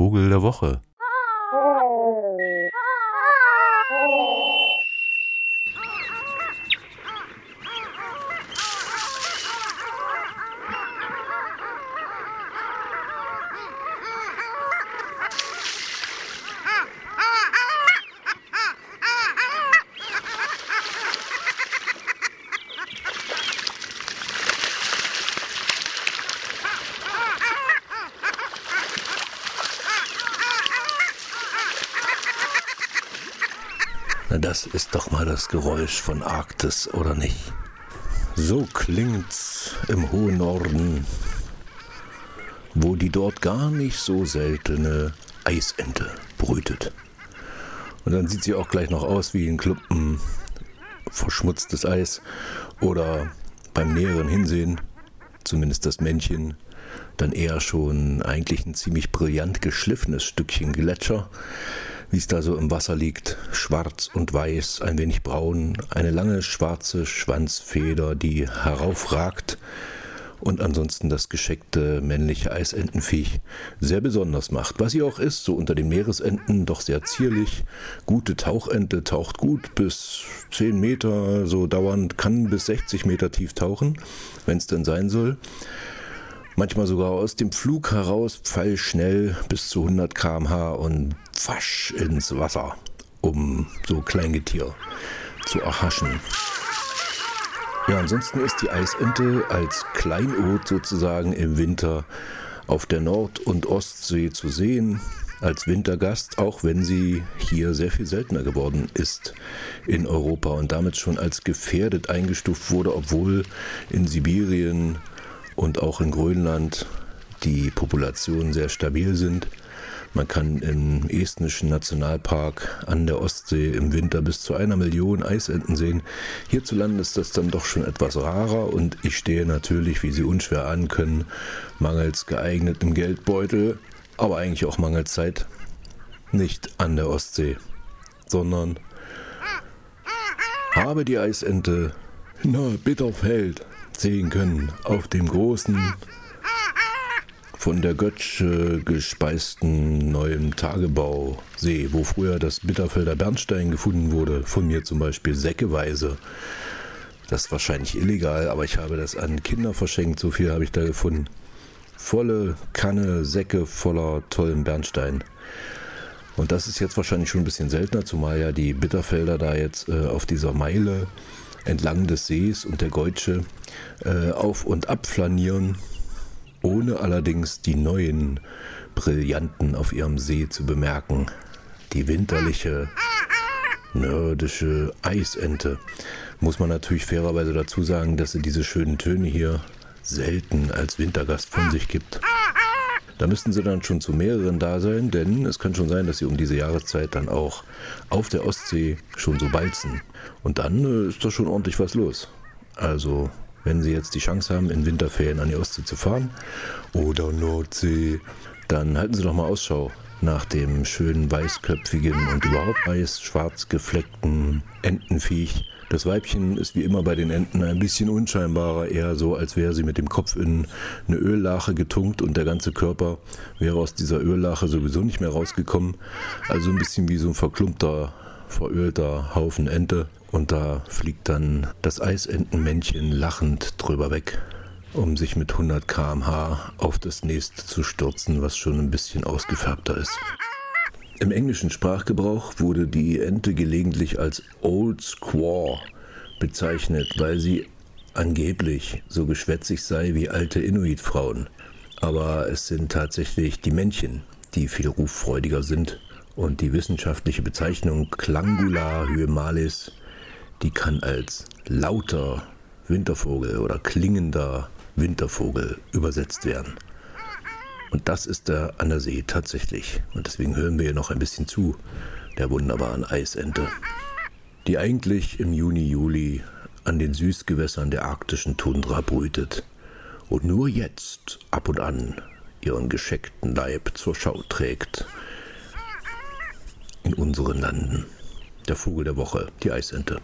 Vogel der Woche. Na, das ist doch mal das Geräusch von Arktis, oder nicht? So klingt's im hohen Norden, wo die dort gar nicht so seltene Eisente brütet. Und dann sieht sie auch gleich noch aus wie ein Klumpen verschmutztes Eis oder beim näheren Hinsehen, zumindest das Männchen, dann eher schon eigentlich ein ziemlich brillant geschliffenes Stückchen Gletscher wie es da so im Wasser liegt, schwarz und weiß, ein wenig braun, eine lange schwarze Schwanzfeder, die heraufragt und ansonsten das gescheckte männliche Eisentenviech sehr besonders macht. Was sie auch ist, so unter den Meeresenten, doch sehr zierlich. Gute Tauchente taucht gut bis 10 Meter, so dauernd, kann bis 60 Meter tief tauchen, wenn es denn sein soll manchmal sogar aus dem Flug heraus pfeilschnell bis zu 100 km/h und fasch ins Wasser, um so Kleingetier zu erhaschen. Ja, ansonsten ist die Eisente als Kleinod sozusagen im Winter auf der Nord- und Ostsee zu sehen, als Wintergast, auch wenn sie hier sehr viel seltener geworden ist in Europa und damit schon als gefährdet eingestuft wurde, obwohl in Sibirien und auch in Grönland die Populationen sehr stabil sind. Man kann im estnischen Nationalpark an der Ostsee im Winter bis zu einer Million Eisenten sehen. Hierzulande ist das dann doch schon etwas rarer und ich stehe natürlich, wie Sie unschwer ahnen können, mangels geeignetem Geldbeutel, aber eigentlich auch mangels Zeit, nicht an der Ostsee, sondern habe die Eisente nahe Bitterfeld sehen können auf dem großen, von der Götzsche gespeisten neuen Tagebausee, wo früher das Bitterfelder Bernstein gefunden wurde, von mir zum Beispiel säckeweise. Das ist wahrscheinlich illegal, aber ich habe das an Kinder verschenkt, so viel habe ich da gefunden. Volle Kanne, Säcke voller tollem Bernstein. Und das ist jetzt wahrscheinlich schon ein bisschen seltener, zumal ja die Bitterfelder da jetzt äh, auf dieser Meile entlang des Sees und der Geutsche äh, auf und ab flanieren, ohne allerdings die neuen Brillanten auf ihrem See zu bemerken. Die winterliche nordische Eisente. Muss man natürlich fairerweise dazu sagen, dass sie diese schönen Töne hier selten als Wintergast von sich gibt. Da müssten sie dann schon zu mehreren da sein, denn es kann schon sein, dass sie um diese Jahreszeit dann auch auf der Ostsee schon so balzen. Und dann äh, ist da schon ordentlich was los. Also, wenn Sie jetzt die Chance haben, in Winterferien an die Ostsee zu fahren oder Nordsee, dann halten Sie doch mal Ausschau nach dem schönen weißköpfigen und überhaupt weiß-schwarz gefleckten Entenviech das Weibchen ist wie immer bei den Enten ein bisschen unscheinbarer, eher so, als wäre sie mit dem Kopf in eine Öllache getunkt und der ganze Körper wäre aus dieser Öllache sowieso nicht mehr rausgekommen. Also ein bisschen wie so ein verklumpter, verölter Haufen Ente. Und da fliegt dann das Eisentenmännchen lachend drüber weg, um sich mit 100 km/h auf das nächste zu stürzen, was schon ein bisschen ausgefärbter ist. Im englischen Sprachgebrauch wurde die Ente gelegentlich als Old Squaw bezeichnet, weil sie angeblich so geschwätzig sei wie alte Inuit-Frauen. Aber es sind tatsächlich die Männchen, die viel ruffreudiger sind. Und die wissenschaftliche Bezeichnung Clangula hyemalis, die kann als lauter Wintervogel oder klingender Wintervogel übersetzt werden. Und das ist der an der See tatsächlich. Und deswegen hören wir hier noch ein bisschen zu, der wunderbaren Eisente, die eigentlich im Juni, Juli an den Süßgewässern der arktischen Tundra brütet und nur jetzt ab und an ihren gescheckten Leib zur Schau trägt. In unseren Landen. Der Vogel der Woche, die Eisente.